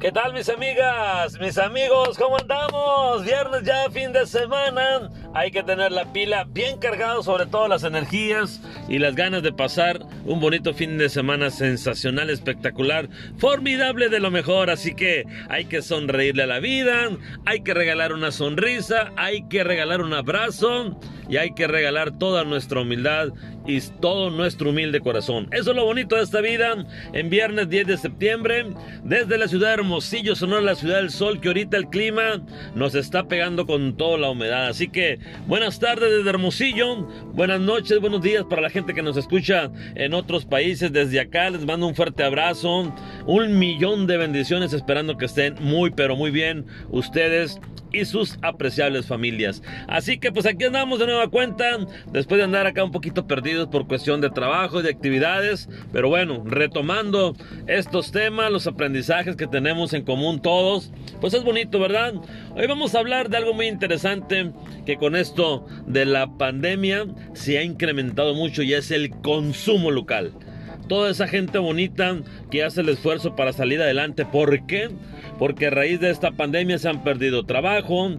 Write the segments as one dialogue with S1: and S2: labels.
S1: ¿Qué tal mis amigas, mis amigos? ¿Cómo andamos? Viernes ya, fin de semana. Hay que tener la pila bien cargada, sobre todo las energías y las ganas de pasar un bonito fin de semana sensacional, espectacular, formidable de lo mejor. Así que hay que sonreírle a la vida, hay que regalar una sonrisa, hay que regalar un abrazo y hay que regalar toda nuestra humildad y todo nuestro humilde corazón. Eso es lo bonito de esta vida. En viernes 10 de septiembre, desde la ciudad de Hermosillo, Sonora, la ciudad del sol, que ahorita el clima nos está pegando con toda la humedad. Así que buenas tardes desde Hermosillo, buenas noches, buenos días para la gente que nos escucha en otros países. Desde acá les mando un fuerte abrazo, un millón de bendiciones, esperando que estén muy, pero muy bien ustedes y sus apreciables familias. Así que pues aquí andamos de nueva cuenta, después de andar acá un poquito perdidos por cuestión de trabajo de actividades, pero bueno, retomando estos temas, los aprendizajes que tenemos en común todos, pues es bonito, ¿verdad? Hoy vamos a hablar de algo muy interesante que con esto de la pandemia se ha incrementado mucho y es el consumo local. Toda esa gente bonita que hace el esfuerzo para salir adelante, ¿por qué? Porque a raíz de esta pandemia se han perdido trabajo,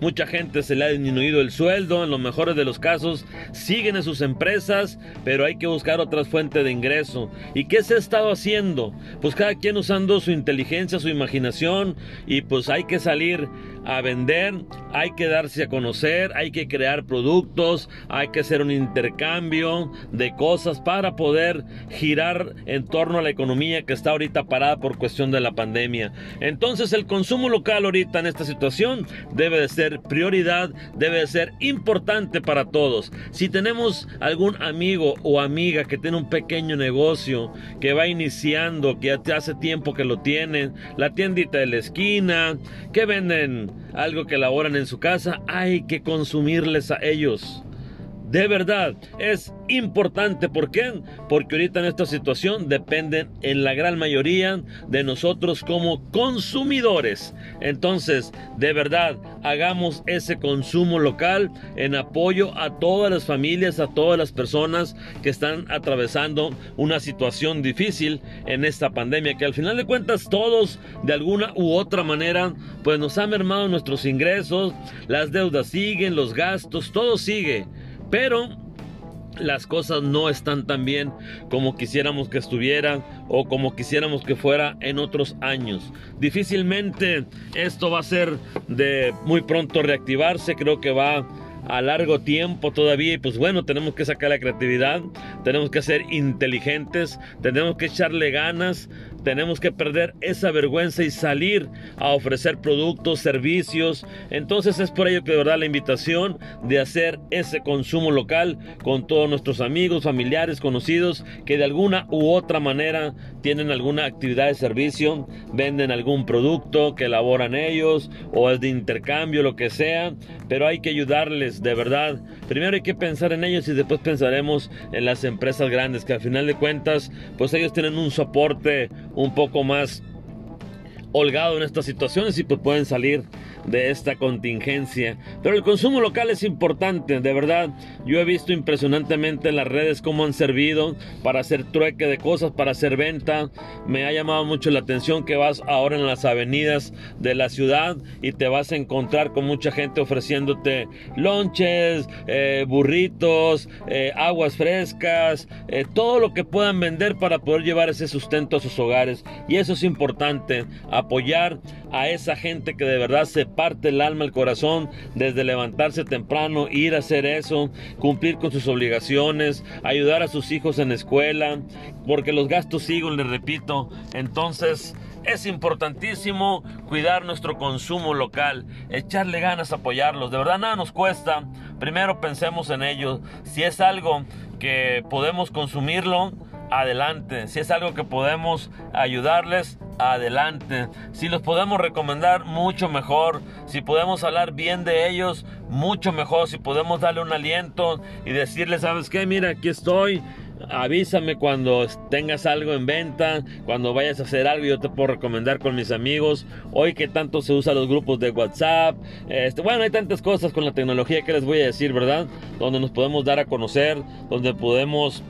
S1: mucha gente se le ha disminuido el sueldo, en los mejores de los casos siguen en sus empresas, pero hay que buscar otras fuentes de ingreso. ¿Y qué se ha estado haciendo? Pues cada quien usando su inteligencia, su imaginación y pues hay que salir a vender, hay que darse a conocer, hay que crear productos, hay que hacer un intercambio de cosas para poder girar en torno a la economía que está ahorita parada por cuestión de la pandemia. Entonces el consumo local ahorita en esta situación debe de ser prioridad, debe de ser importante para todos. Si tenemos algún amigo o amiga que tiene un pequeño negocio, que va iniciando, que hace tiempo que lo tienen, la tiendita de la esquina, que venden algo que elaboran en su casa, hay que consumirles a ellos. De verdad, es importante. ¿Por qué? Porque ahorita en esta situación dependen en la gran mayoría de nosotros como consumidores. Entonces, de verdad, hagamos ese consumo local en apoyo a todas las familias, a todas las personas que están atravesando una situación difícil en esta pandemia, que al final de cuentas todos, de alguna u otra manera, pues nos han mermado nuestros ingresos, las deudas siguen, los gastos, todo sigue. Pero las cosas no están tan bien como quisiéramos que estuvieran o como quisiéramos que fuera en otros años. Difícilmente esto va a ser de muy pronto reactivarse, creo que va a largo tiempo todavía y pues bueno, tenemos que sacar la creatividad, tenemos que ser inteligentes, tenemos que echarle ganas, tenemos que perder esa vergüenza y salir a ofrecer productos, servicios. Entonces es por ello que de verdad la invitación de hacer ese consumo local con todos nuestros amigos, familiares, conocidos que de alguna u otra manera tienen alguna actividad de servicio, venden algún producto que elaboran ellos o es de intercambio, lo que sea, pero hay que ayudarles de verdad. Primero hay que pensar en ellos y después pensaremos en las empresas grandes que al final de cuentas pues ellos tienen un soporte un poco más holgado en estas situaciones y pues pueden salir de esta contingencia. Pero el consumo local es importante, de verdad. Yo he visto impresionantemente en las redes cómo han servido para hacer trueque de cosas, para hacer venta. Me ha llamado mucho la atención que vas ahora en las avenidas de la ciudad y te vas a encontrar con mucha gente ofreciéndote lonches, eh, burritos, eh, aguas frescas, eh, todo lo que puedan vender para poder llevar ese sustento a sus hogares. Y eso es importante, apoyar a esa gente que de verdad se parte el alma, el corazón, desde levantarse temprano, ir a hacer eso, cumplir con sus obligaciones, ayudar a sus hijos en escuela, porque los gastos siguen, les repito. Entonces, es importantísimo cuidar nuestro consumo local, echarle ganas, apoyarlos. De verdad nada nos cuesta. Primero pensemos en ello. Si es algo que podemos consumirlo, adelante. Si es algo que podemos ayudarles, adelante. Si los podemos recomendar, mucho mejor. Si podemos hablar bien de ellos, mucho mejor. Si podemos darle un aliento y decirle, ¿sabes qué? Mira, aquí estoy. Avísame cuando tengas algo en venta, cuando vayas a hacer algo, yo te puedo recomendar con mis amigos. Hoy que tanto se usa los grupos de WhatsApp, este, bueno, hay tantas cosas con la tecnología que les voy a decir, ¿verdad? Donde nos podemos dar a conocer, donde podemos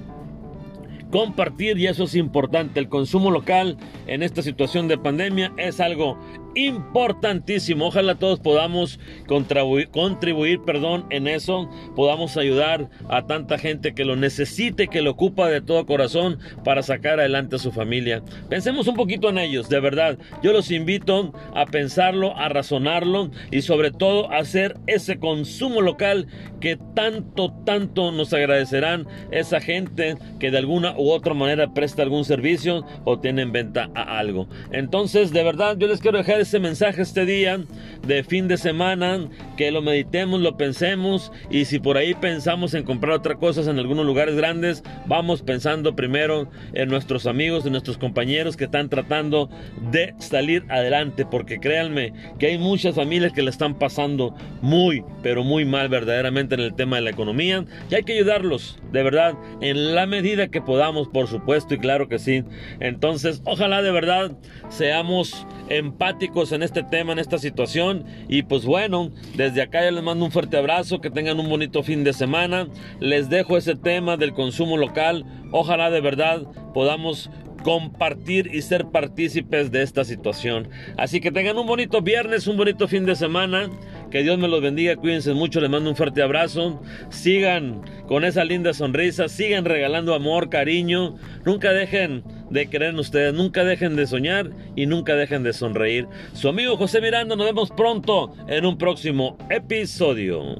S1: compartir y eso es importante. El consumo local en esta situación de pandemia es algo importantísimo. Ojalá todos podamos contribuir, perdón, en eso, podamos ayudar a tanta gente que lo necesite, que lo ocupa de todo corazón para sacar adelante a su familia. Pensemos un poquito en ellos, de verdad. Yo los invito a pensarlo, a razonarlo y sobre todo a hacer ese consumo local que tanto, tanto nos agradecerán esa gente que de alguna u otra manera presta algún servicio o tiene en venta a algo. Entonces, de verdad, yo les quiero dejar ese mensaje este día de fin de semana, que lo meditemos, lo pensemos y si por ahí pensamos en comprar otras cosas en algunos lugares grandes, vamos pensando primero en nuestros amigos, en nuestros compañeros que están tratando de salir adelante, porque créanme que hay muchas familias que le están pasando muy, pero muy mal verdaderamente en el tema de la economía y hay que ayudarlos, de verdad, en la medida que podamos, por supuesto, y claro que sí. Entonces, ojalá de verdad seamos empáticos en este tema, en esta situación. Y pues bueno, desde acá ya les mando un fuerte abrazo, que tengan un bonito fin de semana. Les dejo ese tema del consumo local. Ojalá de verdad podamos compartir y ser partícipes de esta situación. Así que tengan un bonito viernes, un bonito fin de semana. Que Dios me los bendiga, cuídense mucho, les mando un fuerte abrazo. Sigan con esa linda sonrisa, sigan regalando amor, cariño. Nunca dejen de creer en ustedes, nunca dejen de soñar y nunca dejen de sonreír. Su amigo José Miranda, nos vemos pronto en un próximo episodio.